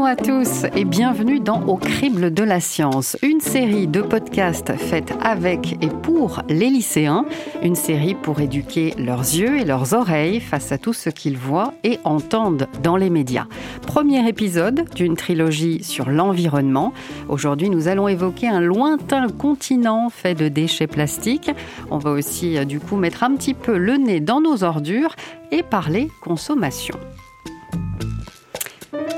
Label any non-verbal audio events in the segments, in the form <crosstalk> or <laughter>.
Bonjour à tous et bienvenue dans Au crible de la science, une série de podcasts faite avec et pour les lycéens, une série pour éduquer leurs yeux et leurs oreilles face à tout ce qu'ils voient et entendent dans les médias. Premier épisode d'une trilogie sur l'environnement. Aujourd'hui, nous allons évoquer un lointain continent fait de déchets plastiques. On va aussi euh, du coup mettre un petit peu le nez dans nos ordures et parler consommation.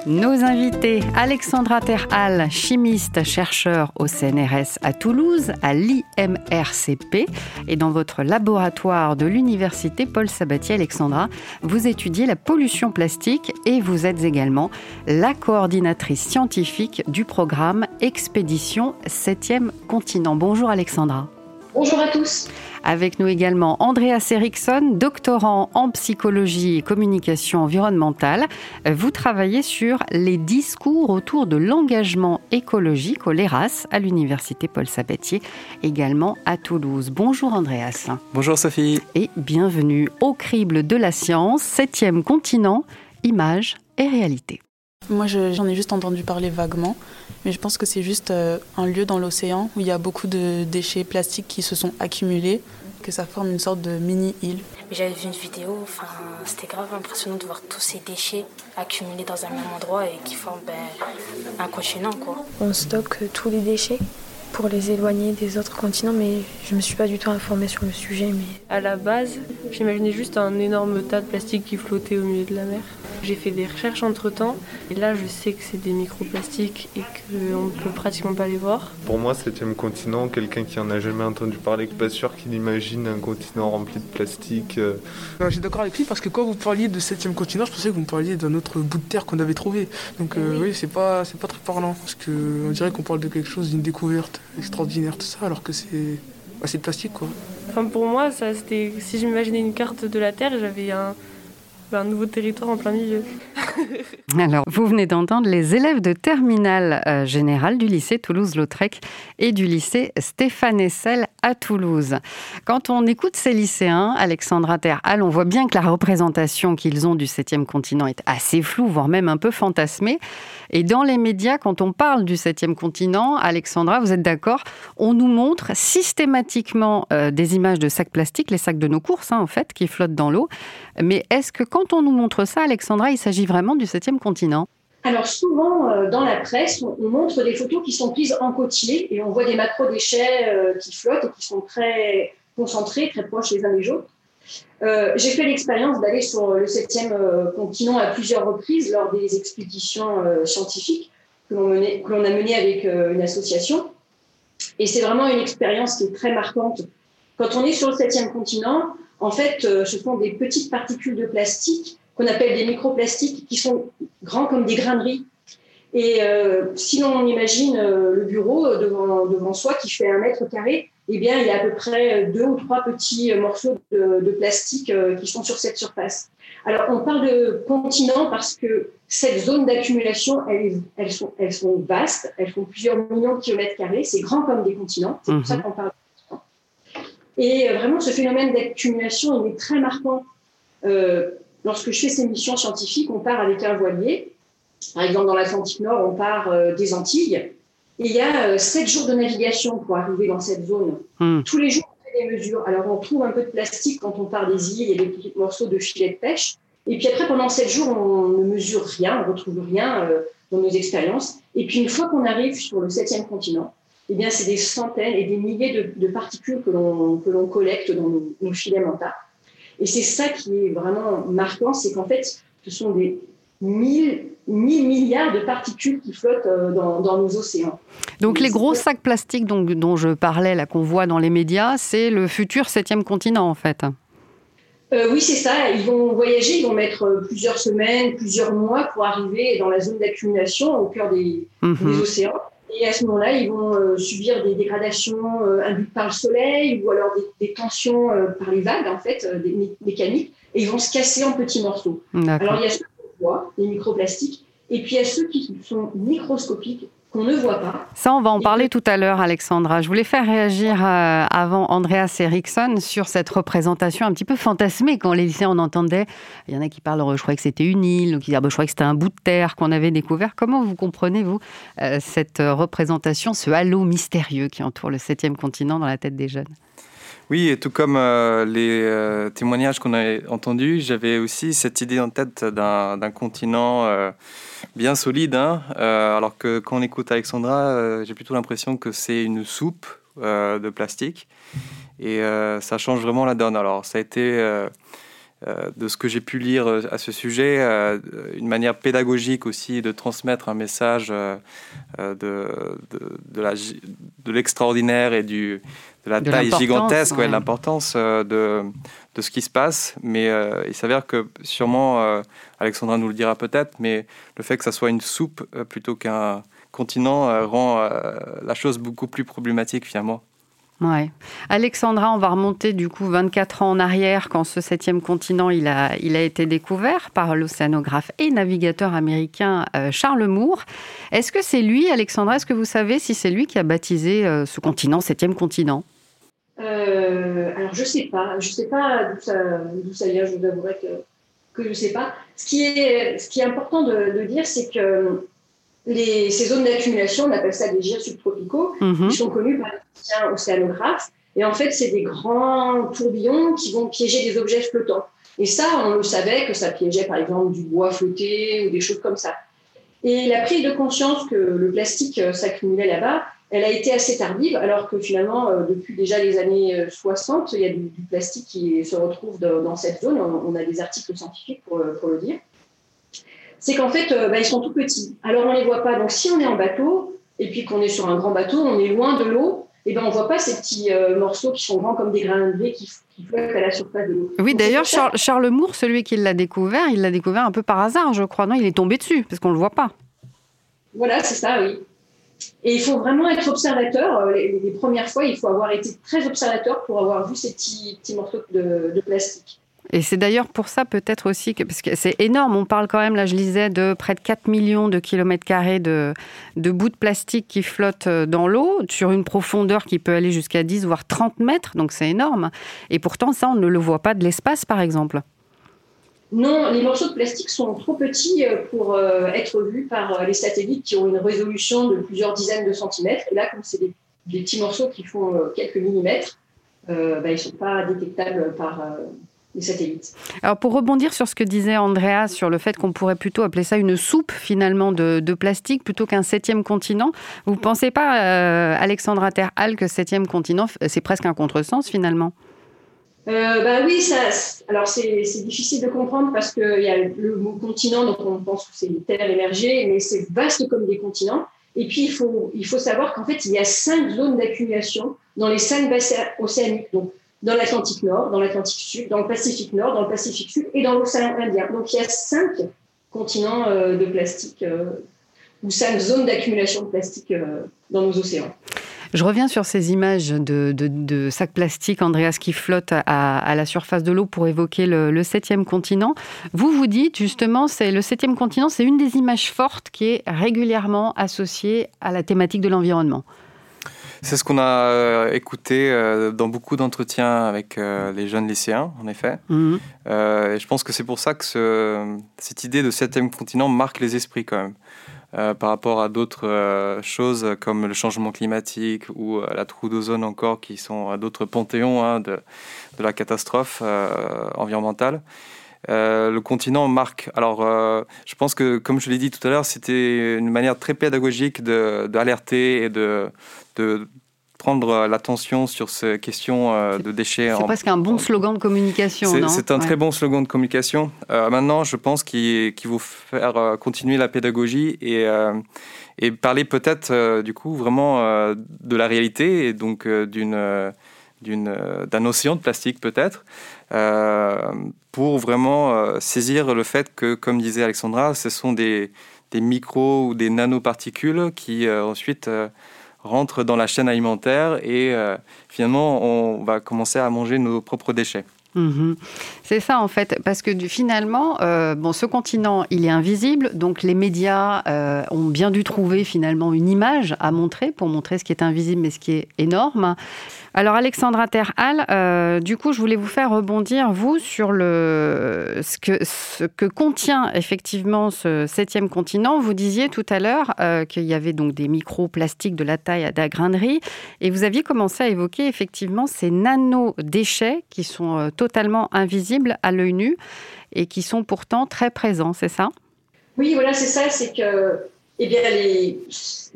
Nos invités, Alexandra Terhal, chimiste, chercheur au CNRS à Toulouse, à l'IMRCP, et dans votre laboratoire de l'Université Paul Sabatier, Alexandra, vous étudiez la pollution plastique et vous êtes également la coordinatrice scientifique du programme Expédition 7e continent. Bonjour Alexandra. Bonjour à tous. Avec nous également Andreas Eriksson, doctorant en psychologie et communication environnementale. Vous travaillez sur les discours autour de l'engagement écologique au LERAS à l'Université Paul Sabatier, également à Toulouse. Bonjour Andreas. Bonjour Sophie. Et bienvenue au crible de la science, septième continent, images et réalité. Moi, j'en ai juste entendu parler vaguement, mais je pense que c'est juste euh, un lieu dans l'océan où il y a beaucoup de déchets plastiques qui se sont accumulés, que ça forme une sorte de mini-île. J'avais vu une vidéo, enfin, c'était grave impressionnant de voir tous ces déchets accumulés dans un même endroit et qui forment ben, un continent. Quoi. On stocke tous les déchets pour les éloigner des autres continents, mais je ne me suis pas du tout informée sur le sujet. Mais... À la base, j'imaginais juste un énorme tas de plastique qui flottait au milieu de la mer. J'ai fait des recherches entre temps et là je sais que c'est des microplastiques et qu'on ne peut pratiquement pas les voir. Pour moi, septième continent, quelqu'un qui en a jamais entendu parler, pas sûr qu'il imagine un continent rempli de plastique. Euh. Je suis d'accord avec lui parce que quand vous parliez de septième continent, je pensais que vous me parliez d'un autre bout de terre qu'on avait trouvé. Donc euh, oui, c'est pas, c'est pas très parlant parce qu'on dirait qu'on parle de quelque chose, d'une découverte extraordinaire, tout ça, alors que c'est, bah, plastique quoi. Enfin, pour moi, ça, c'était, si j'imaginais une carte de la Terre, j'avais un un nouveau territoire en plein milieu. <laughs> <laughs> Alors, vous venez d'entendre les élèves de terminale euh, générale du lycée Toulouse-Lautrec et du lycée Stéphane Essel à Toulouse. Quand on écoute ces lycéens, Alexandra Terhal, on voit bien que la représentation qu'ils ont du 7e continent est assez floue, voire même un peu fantasmée. Et dans les médias, quand on parle du 7e continent, Alexandra, vous êtes d'accord, on nous montre systématiquement euh, des images de sacs plastiques, les sacs de nos courses, hein, en fait, qui flottent dans l'eau. Mais est-ce que quand on nous montre ça, Alexandra, il s'agit vraiment du septième continent? Alors souvent, euh, dans la presse, on, montre des photos qui sont prises en côtier et on voit des macro-déchets euh, qui flottent et qui sont très concentrés, très proches les uns des autres. Euh, j'ai fait l'expérience d'aller sur le septième continent à plusieurs reprises lors des expéditions scientifiques que l'on a menées avec une association. Et c'est vraiment une expérience qui est très marquante. Quand on est sur le septième continent, en fait, euh, ce sont des petites particules de plastique qu'on appelle des microplastiques qui sont grands comme des grains de riz. Et euh, si l'on imagine euh, le bureau devant, devant soi qui fait un mètre carré, eh bien, il y a à peu près deux ou trois petits morceaux de, plastique qui sont sur cette surface. Alors, on parle de continent parce que cette zone d'accumulation, elles, elles, sont, elles sont vastes, elles font plusieurs millions de kilomètres carrés, c'est grand comme des continents, c'est pour ça mhm. qu'on parle et euh, vraiment, ce phénomène d'accumulation, il est très marquant. Euh, lorsque je fais ces missions scientifiques, on part avec un voilier. Par exemple, dans l'Atlantique Nord, on part euh, des Antilles. Et il y a sept jours de navigation pour arriver dans cette zone. Hmm. Tous les jours, on fait des mesures. Alors, on trouve un peu de plastique quand on part des îles, a des petits morceaux de filets de pêche. Et puis après, pendant sept jours, on ne mesure rien, on ne retrouve rien dans nos expériences. Et puis, une fois qu'on arrive sur le septième continent, eh bien, c'est des centaines et des milliers de, particules que l'on collecte dans nos, filets mentaux. Et c'est ça qui est vraiment marquant, c'est qu'en fait, ce sont des mille, milliards de particules qui flottent euh, dans, nos océans. Donc les gros sacs plastiques dont, dont je parlais, là qu'on voit dans les médias, c'est le futur septième continent en fait. Euh, oui, c'est ça. Ils vont voyager, ils vont mettre euh, plusieurs semaines, plusieurs mois pour arriver dans la zone d'accumulation au cœur des mhm. océans. Et à ce moment-là, ils vont euh, subir des dégradations euh, induites par le soleil ou alors des, tensions euh, par les vagues, en fait, des mécaniques, et ils vont se casser en petits morceaux. Alors, il y a ceux voit, les microplastiques, et puis il y a ceux qui sont microscopiques, qu'on ne voit pas. Ça, on va en parler tout à l'heure, Alexandra. Je voulais faire réagir euh, avant Andreas Eriksson sur cette représentation un petit peu fantasmée. Quand les lycéens, on entendait, il y en a qui parlent, je crois que c'était une île, qui disent, ah, bah, je crois que c'était un bout de terre qu'on avait découvert. Comment vous comprenez, vous, euh, cette représentation, ce halo mystérieux qui entoure le septième continent dans la tête des jeunes? Oui, et tout comme euh, les témoignages qu'on a entendus, j'avais aussi cette idée en tête d'un continent bien solide. Hein. Euh, alors que quand on écoute Alexandra, euh, j'ai plutôt l'impression que c'est une soupe euh, de plastique. Et ça change vraiment la donne. Alors ça a été, de ce que j'ai pu lire à ce sujet, une manière pédagogique aussi de transmettre un message de, de l'extraordinaire et du, de la taille gigantesque, ouais. l'importance de de ce qui se passe, mais euh, il s'avère que sûrement, euh, Alexandra nous le dira peut-être, mais le fait que ça soit une soupe euh, plutôt qu'un continent rend la chose beaucoup plus problématique finalement. Ouais. Alexandra, on va remonter du coup 24 ans en arrière quand ce septième continent il a, il a été découvert par l'océanographe et navigateur américain Charles Moore. Est-ce que c'est lui, Alexandra, est-ce que vous savez si c'est lui qui a baptisé ce continent, septième continent? Euh, alors, je sais pas. Je sais pas d'où ça, vient. Je vous avouerai que, que je ne sais pas. Ce qui est, ce qui est important de, dire, c'est que les, ces zones d'accumulation, on appelle ça des gyres subtropicaux, mhm. qui sont connus par les océanographes. Et en fait, c'est des grands tourbillons qui vont piéger des objets flottants. Et ça, on le savait que ça piégeait par exemple du bois flotté ou des choses comme ça. Et la prise de conscience que le plastique euh, s'accumulait là-bas, elle a été assez tardive, alors que finalement, euh, depuis déjà les années 60, euh, il y a du, plastique qui se retrouve dans cette zone. On, a des articles scientifiques pour, le dire. C'est qu'en fait, bah, ils sont tout petits. Alors, on ne les voit pas. Donc, si on est en bateau, et puis qu'on est sur un grand bateau, on est loin de l'eau, et ben on ne voit pas ces petits morceaux qui sont grands comme des grains de blé qui, flottent à la surface de l'eau. Oui, d'ailleurs, Charles, Charles Moore, celui qui l'a découvert, il l'a découvert un peu par hasard, je crois. Non, il est tombé dessus, parce qu'on ne le voit pas. Voilà, c'est ça, oui. Et il faut vraiment être observateur. Euh, les, premières fois, il faut avoir été très observateur pour avoir vu ces petits, petits morceaux de, plastique. Et c'est d'ailleurs pour ça peut-être aussi que, parce que c'est énorme, on parle quand même, là je lisais, de près de 4 millions de kilomètres carrés de, bouts de plastique qui flottent euh, dans l'eau, sur une profondeur qui peut aller jusqu'à 10 voire 30 mètres, donc c'est énorme. Et pourtant ça, on ne le voit pas de l'espace par exemple. Non, les morceaux de plastique sont trop petits euh, pour euh, être vus par les satellites qui ont une résolution de plusieurs dizaines de centimètres. Et là, comme c'est des, petits morceaux qui font quelques millimètres, bah, ils ne sont pas détectables par les satellites. Alors pour rebondir sur ce que disait Andrea sur le fait qu'on pourrait plutôt appeler ça une soupe finalement de, plastique plutôt qu'un septième continent, vous ne pensez pas, Alexandra Terhal, que septième continent, c'est presque un contresens finalement? Euh, bah oui, ça, alors c'est difficile de comprendre parce qu'il y a le mot continent, donc on pense que c'est une terre émergée, mais c'est vaste comme des continents. Et puis il faut, il faut savoir qu'en fait, il y a cinq zones d'accumulation dans les cinq bassins océaniques, donc dans l'Atlantique Nord, dans l'Atlantique Sud, dans le Pacifique Nord, dans le Pacifique Sud et dans l'océan Indien. Donc il y a cinq continents euh, de plastique euh, ou cinq zones d'accumulation de plastique euh, dans nos océans. Je reviens sur ces images de, sacs plastiques, Andreas, qui flottent à, la surface de l'eau pour évoquer le, septième continent. Vous vous dites justement, c'est le septième continent, c'est une des images fortes qui est régulièrement associée à la thématique de l'environnement. C'est ce qu'on a euh, écouté euh, dans beaucoup d'entretiens avec euh, les jeunes lycéens, en effet. Mhm. et je pense que c'est pour ça que cette idée de septième continent marque les esprits quand même. Euh, par rapport à d'autres euh, choses comme le changement climatique ou euh, la trou d'ozone encore, qui sont d'autres panthéons hein, de, de, la catastrophe environnementale. Le continent marque. Alors, je pense que, comme je l'ai dit tout à l'heure, c'était une manière très pédagogique d'alerter et de, de, prendre euh, l'attention sur ces questions euh, de déchets. C'est presque un bon slogan de communication, C'est un très bon slogan de communication. Euh, maintenant, je pense qu'il faut faire continuer la pédagogie et, et parler peut-être, du coup, vraiment de la réalité et donc d'une d'un océan de plastique peut-être, pour vraiment saisir le fait que, comme disait Alexandra, ce sont des, des micros ou des nanoparticules qui ensuite rentre dans la chaîne alimentaire et euh, finalement on va commencer à manger nos propres déchets. Mhm. C'est ça en fait, parce que finalement, euh, bon, ce continent, il est invisible, donc les médias euh, ont bien dû trouver finalement une image à montrer pour montrer ce qui est invisible mais ce qui est énorme. Alors Alexandra Terhal, euh, du coup, je voulais vous faire rebondir, vous, sur le, ce, que, contient effectivement ce septième continent. Vous disiez tout à l'heure qu'il y avait donc des microplastiques de la taille à la grainerie, et vous aviez commencé à évoquer effectivement ces nano-déchets qui sont totalement invisibles à l'œil nu et qui sont pourtant très présents, c'est ça? Oui, voilà, c'est ça, c'est que eh les,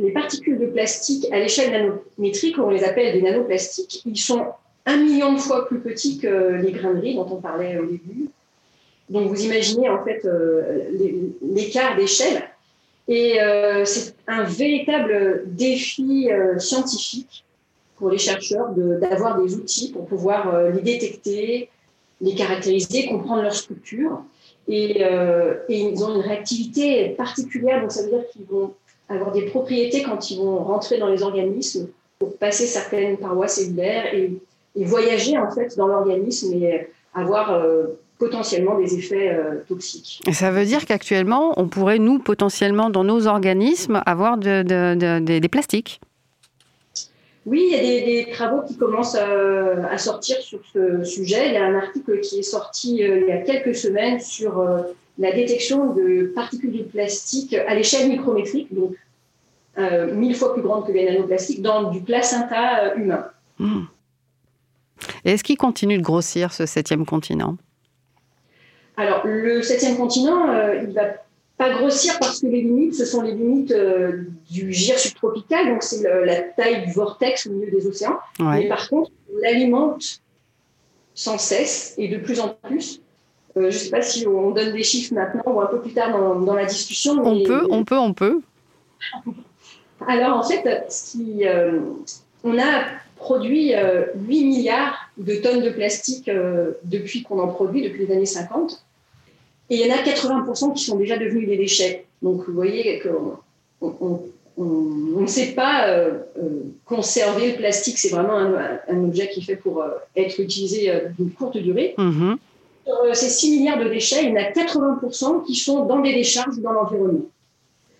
les, particules de plastique à l'échelle nanométrique, on les appelle des nanoplastiques, ils sont un million de fois plus petits que les graineries dont on parlait au début. Donc, vous imaginez en fait euh, l'écart d'échelle. Et euh, c'est un véritable défi euh, scientifique pour les chercheurs d'avoir des outils pour pouvoir les détecter, les caractériser, comprendre leur structure. Euh, et, ils ont une réactivité particulière, donc ça veut dire qu'ils vont avoir des propriétés quand ils vont rentrer dans les organismes pour passer certaines parois cellulaires et, voyager en fait dans l'organisme et avoir euh, potentiellement des effets euh, toxiques. Et ça veut dire qu'actuellement, on pourrait, nous, potentiellement, dans nos organismes, avoir des plastiques oui, il y a des, travaux qui commencent à, sortir sur ce sujet. Il y a un article qui est sorti euh, il y a quelques semaines sur euh, la détection de particules de plastique à l'échelle micrométrique, donc euh, mille fois plus grande que les nanoplastiques, dans du placenta humain. Hmm. Est-ce qu'il continue de grossir, ce septième continent? Alors, le septième continent, il va pas grossir parce que les limites, ce sont les limites euh, du gire subtropical, donc c'est la taille du vortex au milieu des océans. Mais par contre, on l'alimente sans cesse et de plus en plus. Euh, je ne sais pas si on donne des chiffres maintenant ou un peu plus tard dans, la discussion. On peut, on peut, on peut. <laughs> Alors en fait, euh, on a produit 8 milliards de tonnes de plastique depuis qu'on en produit, depuis les années 50. Et il y en a 80% qui sont déjà devenus des déchets. Donc vous voyez qu'on ne sait pas euh, euh, conserver le plastique. C'est vraiment un, objet qui est fait pour euh, être utilisé d'une courte durée. Mm-hmm. Sur ces 6 milliards de déchets, il y en a 80% qui sont dans des décharges ou dans l'environnement.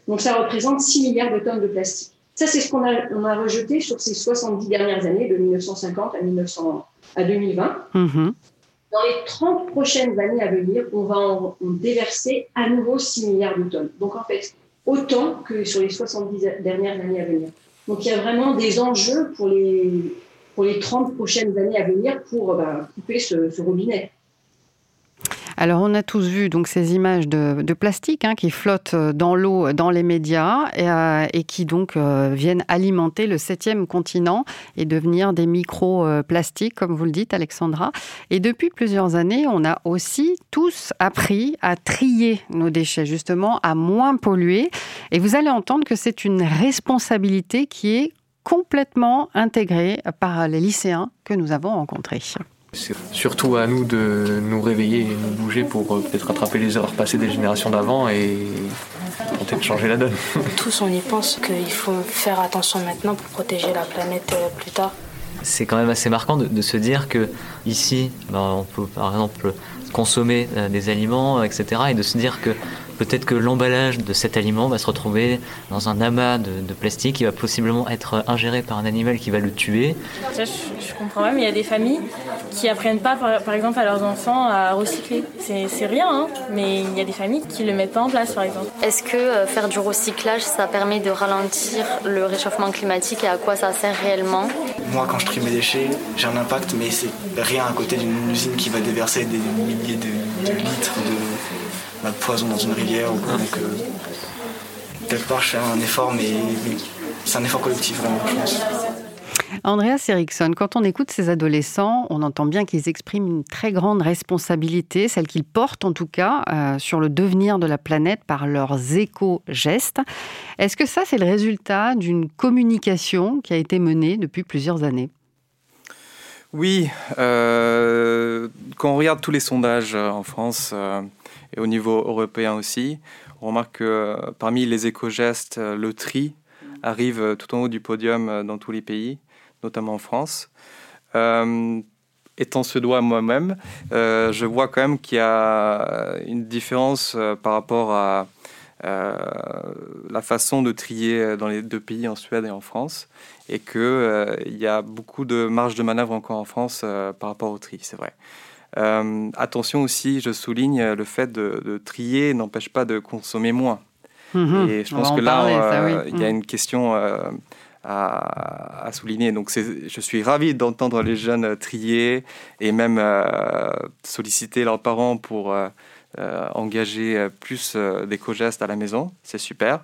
Donc ça représente 6 milliards de tonnes de plastique. Ça, c'est ce qu'on a, on a rejeté sur ces 70 dernières années, de 1950 à, 1900, à 2020 dans les 30 prochaines années à venir, on va en, déverser à nouveau 6 milliards de tonnes. Donc en fait, autant que sur les 70 dernières années à venir. Donc il y a vraiment des enjeux pour les, pour les 30 prochaines années à venir pour bah, couper ce robinet. Alors, on a tous vu donc ces images de, plastique hein, qui flottent euh, dans l'eau, dans les médias, et, euh, qui donc euh, viennent alimenter le septième continent et devenir des micro-plastiques, comme vous le dites, Alexandra. Et depuis plusieurs années, on a aussi tous appris à trier nos déchets, justement, à moins polluer. Et vous allez entendre que c'est une responsabilité qui est complètement intégrée par les lycéens que nous avons rencontrés. C'est surtout à nous de nous réveiller et nous bouger pour euh, peut-être rattraper les erreurs passées des générations d'avant et tenter de changer la donne. <laughs> Tous, on y pense qu'il faut faire attention maintenant pour protéger la planète euh, plus tard. C'est quand même assez marquant de, se dire que ici, ben, on peut par exemple consommer euh, des aliments, etc. Et de se dire que peut-être que l'emballage de cet aliment va se retrouver dans un amas de, plastique qui va possiblement être ingéré par un animal qui va le tuer. Ça, je, comprends même, il y a des familles qui apprennent pas, par, exemple, à leurs enfants à recycler. C'est rien, hein, mais il y a des familles qui le mettent pas en place, par exemple. Est-ce que euh, faire du recyclage, ça permet de ralentir le réchauffement climatique et à quoi ça sert réellement? Moi, quand je trie mes déchets, j'ai un impact, mais c'est rien à côté d'une usine qui va déverser des milliers de, de litres de de poison dans une rivière. Ou quoi. Donc, euh, quelque part, je fais un effort, mais, c'est un effort collectif, vraiment, je pense. Andreas Eriksson, quand on écoute ces adolescents, on entend bien qu'ils expriment une très grande responsabilité, celle qu'ils portent en tout cas, euh, sur le devenir de la planète par leurs éco-gestes. Est-ce que ça, c'est le résultat d'une communication qui a été menée depuis plusieurs années? Oui, euh, quand on regarde tous les sondages en France, et au niveau européen aussi. On remarque que euh, parmi les éco-gestes, euh, le tri arrive euh, tout en haut du podium dans tous les pays, notamment en France. étant suédois moi-même, je vois quand même qu'il y a une différence par rapport à la façon de trier dans les deux pays, en Suède et en France, et qu'il y a beaucoup de marge de manœuvre encore en France par rapport au tri, c'est vrai. Euh, attention aussi, je souligne le fait de, trier n'empêche pas de consommer moins. Mhm. Et je pense que là, euh, il y a mhm. une question euh, à, souligner. Donc, je suis ravi d'entendre les jeunes trier et même solliciter leurs parents pour engager plus d'éco-gestes à la maison. C'est super.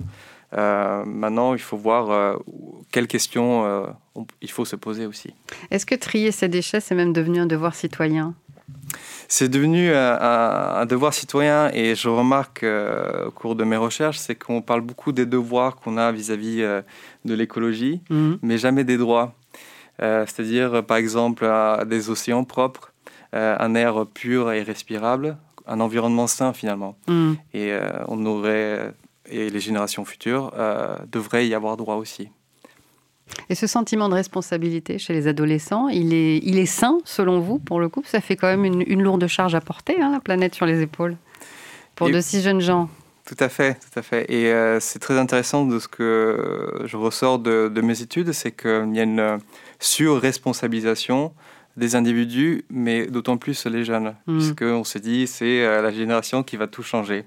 maintenant, il faut voir quelles questions il faut se poser aussi. Est-ce que trier ses déchets, c'est même devenu un devoir citoyen? C'est devenu un, devoir citoyen et je remarque euh, au cours de mes recherches, c'est qu'on parle beaucoup des devoirs qu'on a vis-à-vis euh, de l'écologie, mhm. mais jamais des droits. Euh, c'est-à-dire, par exemple, des océans propres, un air pur et respirable, un environnement sain finalement. Mhm. Et on aurait, et les générations futures devraient y avoir droit aussi. Et ce sentiment de responsabilité chez les adolescents, il est, il est sain selon vous pour le coup Ça fait quand même une, lourde charge à porter, hein, la planète sur les épaules, pour de si jeunes gens. Tout à fait, tout à fait. Et euh, c'est très intéressant de ce que je ressors de, mes études, c'est qu'il y a une surresponsabilisation des individus, mais d'autant plus les jeunes, mmh. puisqu'on se dit c'est euh, la génération qui va tout changer.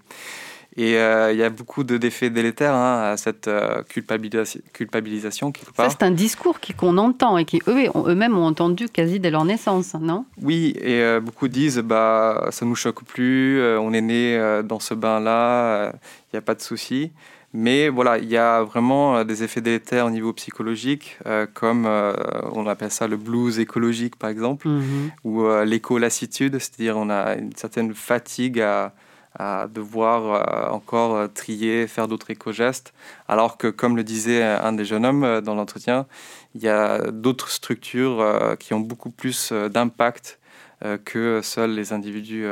Et euh, il y a beaucoup d'effets délétères hein, à cette euh, culpabilisation, Ça, c'est un discours qu'on entend et qui eux-mêmes ont entendu quasi dès leur naissance, non? Oui, et euh, beaucoup disent bah, ça ne nous choque plus, on est né dans ce bain-là, il n'y a pas de souci. Mais voilà, il y a vraiment des effets délétères au niveau psychologique, comme on appelle ça le blues écologique par exemple, mhm. ou l'éco-lassitude, c'est-à-dire on a une certaine fatigue à, à devoir euh, encore euh, trier, faire d'autres éco-gestes, alors que, comme le disait un des jeunes hommes euh, dans l'entretien, il y a d'autres structures qui ont beaucoup plus d'impact que seuls les individus.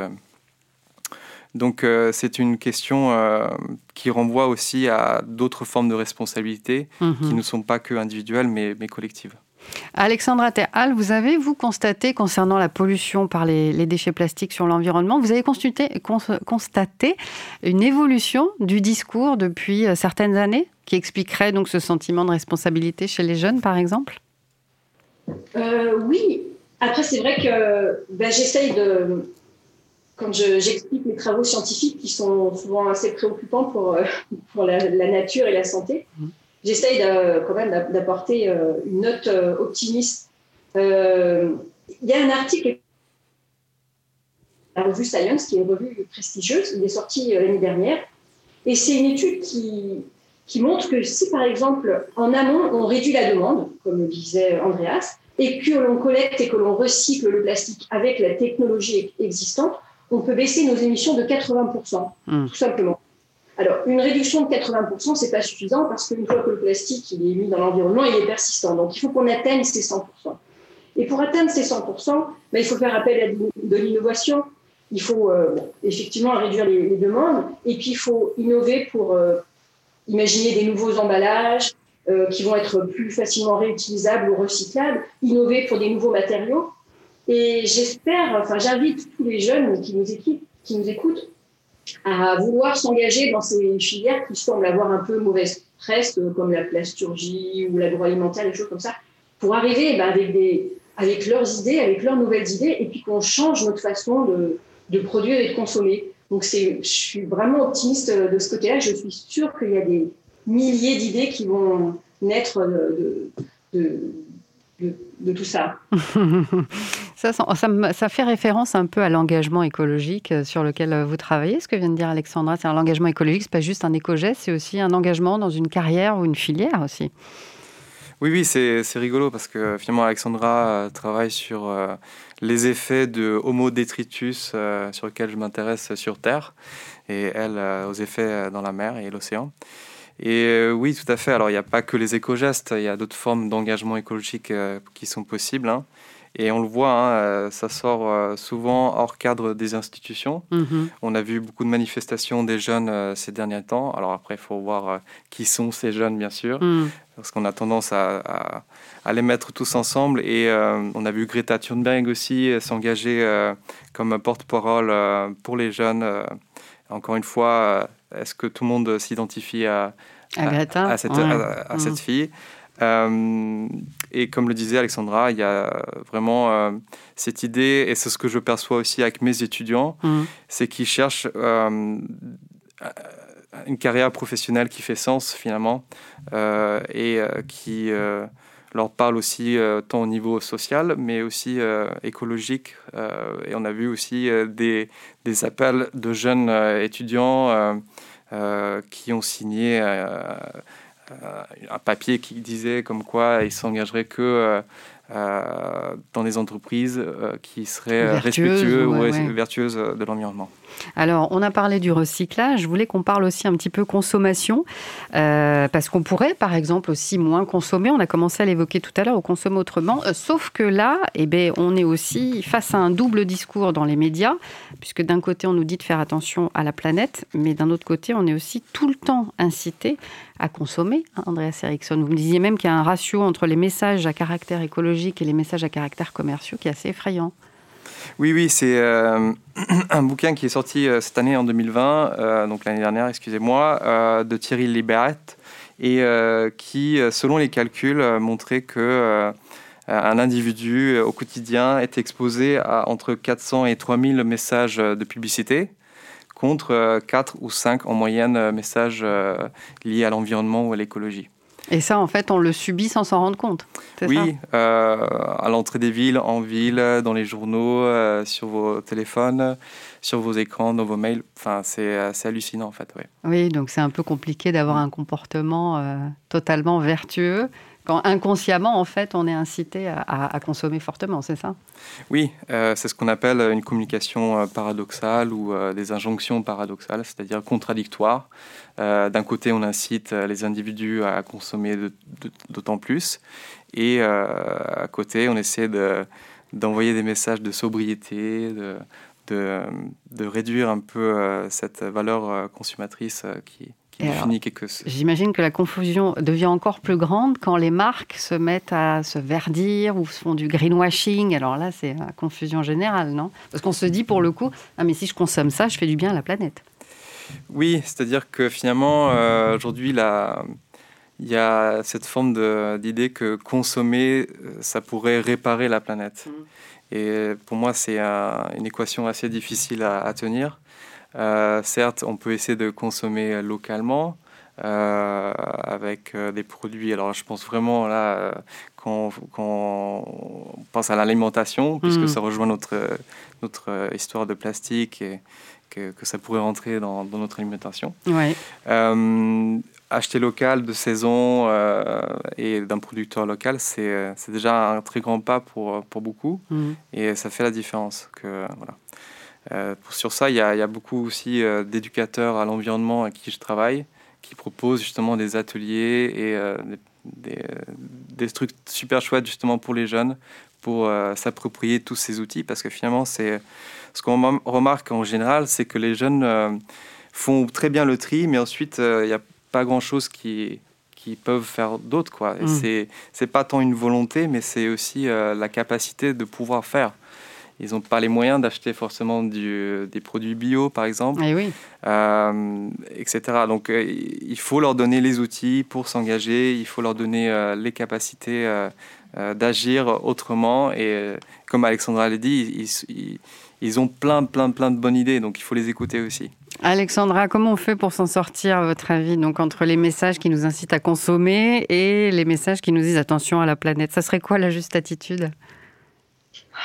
Donc c'est une question qui renvoie aussi à d'autres formes de responsabilité mhm. qui ne sont pas que individuelles mais, mais collectives. Alexandra Terhal, vous avez, vous, constaté, concernant la pollution par les, déchets plastiques sur l'environnement, vous avez constaté une évolution du discours depuis euh, certaines années qui expliquerait donc ce sentiment de responsabilité chez les jeunes, par exemple? Euh, Oui. Après, c'est vrai que ben, j'essaye de, quand j'explique mes travaux scientifiques qui sont souvent assez préoccupants pour, euh, pour la, nature et la santé, mmh j'essaye quand même d'apporter euh, une note euh, optimiste. Euh, il y a un article la revue Science, qui est une revue prestigieuse, il est sorti l'année dernière, et c'est une étude qui, qui montre que si, par exemple, en amont, on réduit la demande, comme le disait Andreas, et que l'on collecte et que l'on recycle le plastique avec la technologie existante, on peut baisser nos émissions de 80%, mmh. tout simplement. Alors, une réduction de 80%, c'est pas suffisant parce qu'une fois que le plastique il est mis dans l'environnement, il est persistant. Donc, il faut qu'on atteigne ces 100%. Et pour atteindre ces 100%, ben, il faut faire appel à de l'innovation. Il faut euh, effectivement réduire les, demandes. Et puis, il faut innover pour euh, imaginer des nouveaux emballages euh, qui vont être plus facilement réutilisables ou recyclables. Innover pour des nouveaux matériaux. Et j'espère, enfin, j'invite tous les jeunes qui nous écoutent à vouloir s'engager dans ces filières qui semblent avoir un peu mauvaise presse, comme la plasturgie ou l'agroalimentaire, des choses comme ça, pour arriver ben, avec, leurs idées, avec leurs nouvelles idées, et puis qu'on change notre façon de, produire et de consommer. Donc je suis vraiment optimiste de ce côté-là. Je suis sûre qu'il y a des milliers d'idées qui vont naître de, de tout ça. <laughs> ça, fait référence un peu à l'engagement écologique euh, sur lequel euh, vous travaillez, ce que vient de dire Alexandra. C'est un engagement écologique, c'est pas juste un éco-geste, c'est aussi un engagement dans une carrière ou une filière aussi. Oui, oui, c'est rigolo parce que finalement Alexandra euh, travaille sur les effets de Homo detritus sur lequel je m'intéresse sur Terre et elle aux effets dans la mer et l'océan. Et euh, oui, tout à fait. Alors, il n'y a pas que les éco-gestes, il y a d'autres formes d'engagement écologique euh, qui sont possibles. Hein. Et on le voit, hein, ça sort souvent hors cadre des institutions. Mhm. On a vu beaucoup de manifestations des jeunes ces derniers temps. Alors après, il faut voir qui sont ces jeunes, bien sûr, mhm. parce qu'on a tendance à, à, les mettre tous ensemble. Et on a vu Greta Thunberg aussi s'engager comme porte-parole pour les jeunes. encore une fois, est-ce que tout le monde s'identifie à, à, cette, à, cette, mm. fille? euh, et comme le disait Alexandra, il y a vraiment euh, cette idée, et c'est ce que je perçois aussi avec mes étudiants, mm. c'est qu'ils cherchent euh, une carrière professionnelle qui fait sens finalement, et qui leur parle aussi tant au niveau social, mais aussi écologique. et on a vu aussi des, des, appels de jeunes étudiants euh, qui ont signé euh, euh, un papier qui disait comme quoi ils s'engageraient que dans des entreprises qui seraient respectueuses ou vertueuses de l'environnement. Alors, on a parlé du recyclage. Je voulais qu'on parle aussi un petit peu consommation, euh, parce qu'on pourrait, par exemple, aussi moins consommer. On a commencé à l'évoquer tout à l'heure, on consomme autrement. Euh, sauf que là, eh ben, on est aussi face à un double discours dans les médias, puisque d'un côté, on nous dit de faire attention à la planète, mais d'un autre côté, on est aussi tout le temps incité à consommer. Hein, Andreas Eriksson, vous me disiez même qu'il y a un ratio entre les messages à caractère écologique et les messages à caractère commerciaux qui est assez effrayant. Oui, oui, c'est euh, <clears throat> un bouquin qui est sorti euh, cette année en 2020, euh, donc l'année dernière, excusez-moi, de Thierry Liberet, et qui, selon les calculs, montrait que un individu au quotidien est exposé à entre 400 et 3000 messages de publicité contre 4 ou 5 en moyenne messages liés à l'environnement ou à l'écologie. Et ça, en fait, on le subit sans s'en rendre compte. Oui, euh, à l'entrée des villes, en ville, dans les journaux, euh, sur vos téléphones, sur vos écrans, dans vos mails. Enfin, c'est assez hallucinant, en fait. Oui, oui donc c'est un peu compliqué d'avoir un comportement euh, totalement vertueux quand inconsciemment, en fait, on est incité à, consommer fortement, c'est ça? Oui, euh, c'est ce qu'on appelle une communication euh, paradoxale ou euh, des injonctions paradoxales, c'est-à-dire contradictoires. D'un côté, on incite les individus à consommer d'autant plus, et à côté, on essaie d'envoyer des messages de sobriété, de, de, de réduire un peu cette valeur consommatrice qui, J'imagine que la confusion devient encore plus grande quand les marques se mettent à se verdir ou font du greenwashing. Alors là, c'est la confusion générale, non? Parce qu'on se dit pour le coup, ah mais si je consomme ça, je fais du bien à la planète. Oui, c'est-à-dire que finalement, euh, aujourd'hui, il y a cette forme d'idée que consommer, euh, ça pourrait réparer la planète. Mmh. Et pour moi, c'est une équation assez difficile à tenir. Euh, certes, on peut essayer de consommer localement euh, avec euh, des produits. Alors, je pense vraiment là, quand, on pense à l'alimentation, puisque mm. ça rejoint notre, notre histoire de plastique et que, que ça pourrait rentrer dans, notre alimentation. acheter local, de saison et d'un producteur local, c'est déjà un très grand pas pour, pour beaucoup mm. et ça fait la différence. Que, voilà. Euh, sur ça, il y, a, beaucoup aussi euh, d'éducateurs à l'environnement à qui je travaille, qui proposent justement des ateliers et euh, des, trucs super chouettes justement pour les jeunes, pour s'approprier tous ces outils, parce que finalement, c'est ce qu'on remarque en général, c'est que les jeunes font très bien le tri, mais ensuite, il n'y a pas grand-chose qui qui peuvent faire d'autre quoi. Mmh. C'est c'est pas tant une volonté, mais c'est aussi la capacité de pouvoir faire ils n'ont pas les moyens d'acheter forcément du, des produits bio, par exemple, eh oui. euh, etc. Donc, euh, il faut leur donner les outils pour s'engager, il faut leur donner euh, les capacités euh, d'agir autrement. Et comme Alexandra l'a dit, ils, ils, ont plein, plein, plein de bonnes idées, donc il faut les écouter aussi. Alexandra, comment on fait pour s'en sortir, à votre avis, donc entre les messages qui nous incitent à consommer et les messages qui nous disent attention à la planète? Ça serait quoi la juste attitude?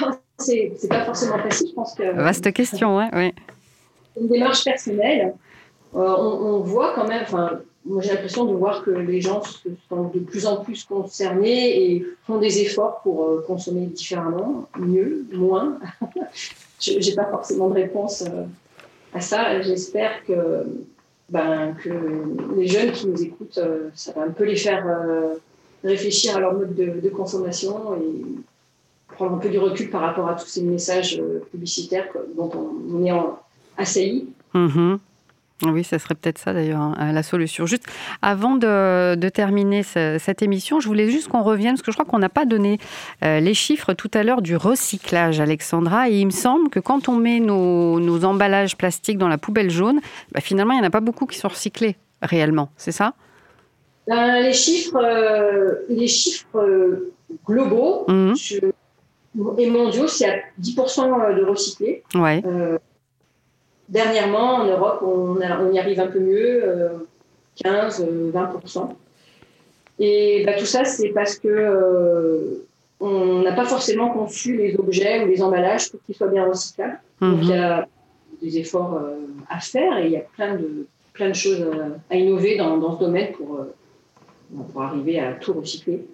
<laughs> c'est pas forcément facile. Je pense que. Vaste question, ouais, oui. Une démarche personnelle. Euh, on, voit quand même, enfin, moi j'ai l'impression de voir que les gens sont de plus en plus concernés et font des efforts pour euh, consommer différemment, mieux, moins. <laughs> je n'ai pas forcément de réponse euh, à ça. J'espère que, ben, que les jeunes qui nous écoutent, ça va un peu les faire réfléchir à leur mode de, de consommation et prendre un peu du recul par rapport à tous ces messages publicitaires dont on, est en, assailli. Mm-hmm. Oui, ça serait peut-être ça d'ailleurs, hein, la solution. Juste avant de, terminer cette émission, je voulais juste qu'on revienne, parce que je crois qu'on n'a pas donné euh, les chiffres tout à l'heure du recyclage, Alexandra, et il me semble que quand on met nos, emballages plastiques dans la poubelle jaune, bah, finalement, il n'y en a pas beaucoup qui sont recyclés réellement, c'est ça? Ben, Les chiffres, euh, les chiffres euh, globaux mmh. Et mondiaux, c'est à 10% de recyclés. Ouais. Dernièrement, en Europe, on, y arrive un peu mieux, 15, euh, 20%. Euh, Et bah, tout ça, c'est parce que euh, on n'a pas forcément conçu les objets ou les emballages pour qu'ils soient bien recyclables. Donc il y a des efforts à faire et il y a plein de, plein de choses à, innover dans, dans, ce domaine pour, pour arriver à tout recycler.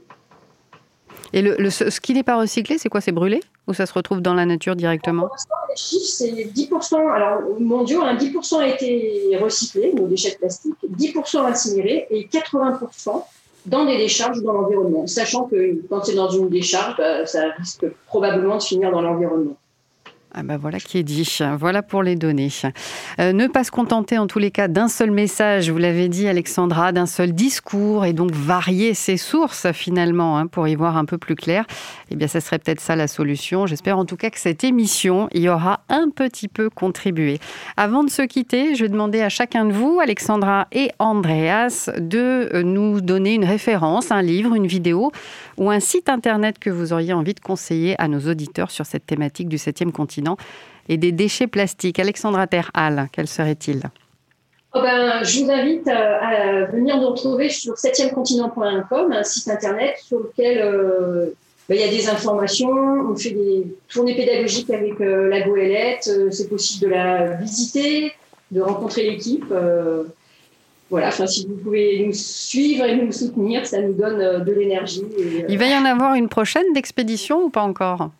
Et le, ce qui n'est pas recyclé, c'est quoi? C'est brûlé? Ou ça se retrouve dans la nature directement? Les chiffres, c'est 10%. Alors, mondiaux, hein, 10% a été recyclé, nos déchets plastiques, 10% incinérés et 80% dans des décharges ou dans l'environnement. Sachant que quand c'est dans une décharge, bah, ça risque probablement de finir dans l'environnement. Ah ben voilà qui est dit. Voilà pour les données. Euh, ne pas se contenter en tous les cas d'un seul message, vous l'avez dit Alexandra, d'un seul discours et donc varier ses sources finalement hein, pour y voir un peu plus clair. Eh bien, ça serait peut-être ça la solution. J'espère en tout cas que cette émission y aura un petit peu contribué. Avant de se quitter, je vais demander à chacun de vous, Alexandra et Andreas, de euh, nous donner une référence, un livre, une vidéo ou un site internet que vous auriez envie de conseiller à nos auditeurs sur cette thématique du 7e continent et des déchets plastiques. Alexandra Terhal, quel serait-il? Oh ben, Je vous invite à, venir nous retrouver sur 7econtinent.com, un site internet sur lequel euh, ben, il y a des informations. On fait des tournées pédagogiques avec euh, la goélette. Euh, c'est possible de la visiter, de rencontrer l'équipe voilà, enfin, si vous pouvez nous suivre et nous soutenir, ça nous donne euh, de l'énergie. Euh, il va y en avoir une prochaine d'expédition ou pas encore?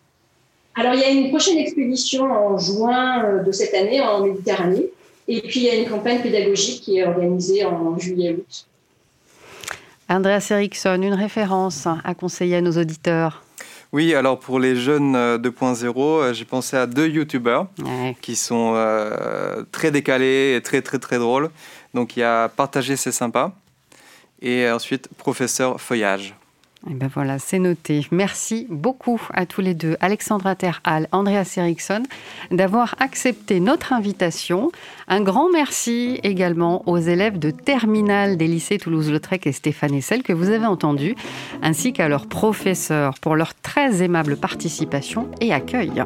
Alors, il y a une prochaine expédition en juin euh, de cette année en Méditerranée. Et puis, il y a une campagne pédagogique qui est organisée en juillet-août. Andreas Eriksson, une référence à conseiller à nos auditeurs oui, alors pour les jeunes 2.0, j'ai pensé à deux youtubeurs qui sont très décalés et très très très drôles. Donc il y a Partager, c'est sympa. Et ensuite, Professeur Feuillage. Et eh ben voilà, c'est noté. Merci beaucoup à tous les deux, Alexandra Terhal, Andreas Eriksson, d'avoir accepté notre invitation. Un grand merci également aux élèves de terminale des lycées Toulouse-Lautrec et Stéphane Essel que vous avez entendus, ainsi qu'à leurs professeurs pour leur très aimable participation et accueil.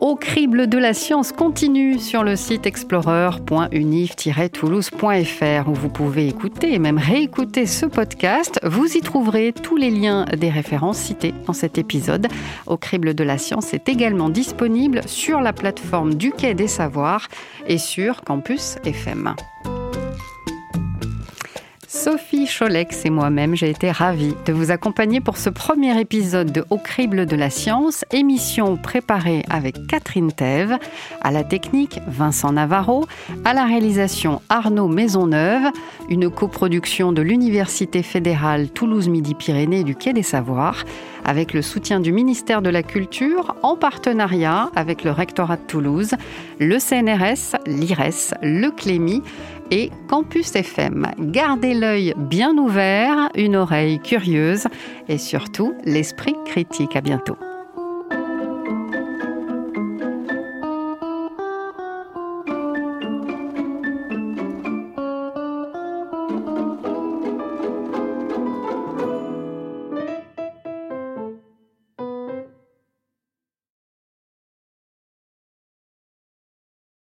Au crible de la science continue sur le site explorer.unif-toulouse.fr où vous pouvez écouter et même réécouter ce podcast. Vous y trouverez tous les liens des références citées dans cet épisode. Au crible de la science est également disponible sur la plateforme du Quai des Savoirs et sur Campus FM. Sophie Cholex et moi-même, j'ai été ravie de vous accompagner pour ce premier épisode de Au crible de la science, émission préparée avec Catherine Thève, à la technique Vincent Navarro, à la réalisation Arnaud Maisonneuve, une coproduction de l'Université fédérale Toulouse-Midi-Pyrénées du Quai des Savoirs, avec le soutien du ministère de la Culture en partenariat avec le rectorat de Toulouse, le CNRS, l'IRES, le Clémy et Campus FM. Gardez l'œil bien ouvert, une oreille curieuse et surtout l'esprit critique. À bientôt.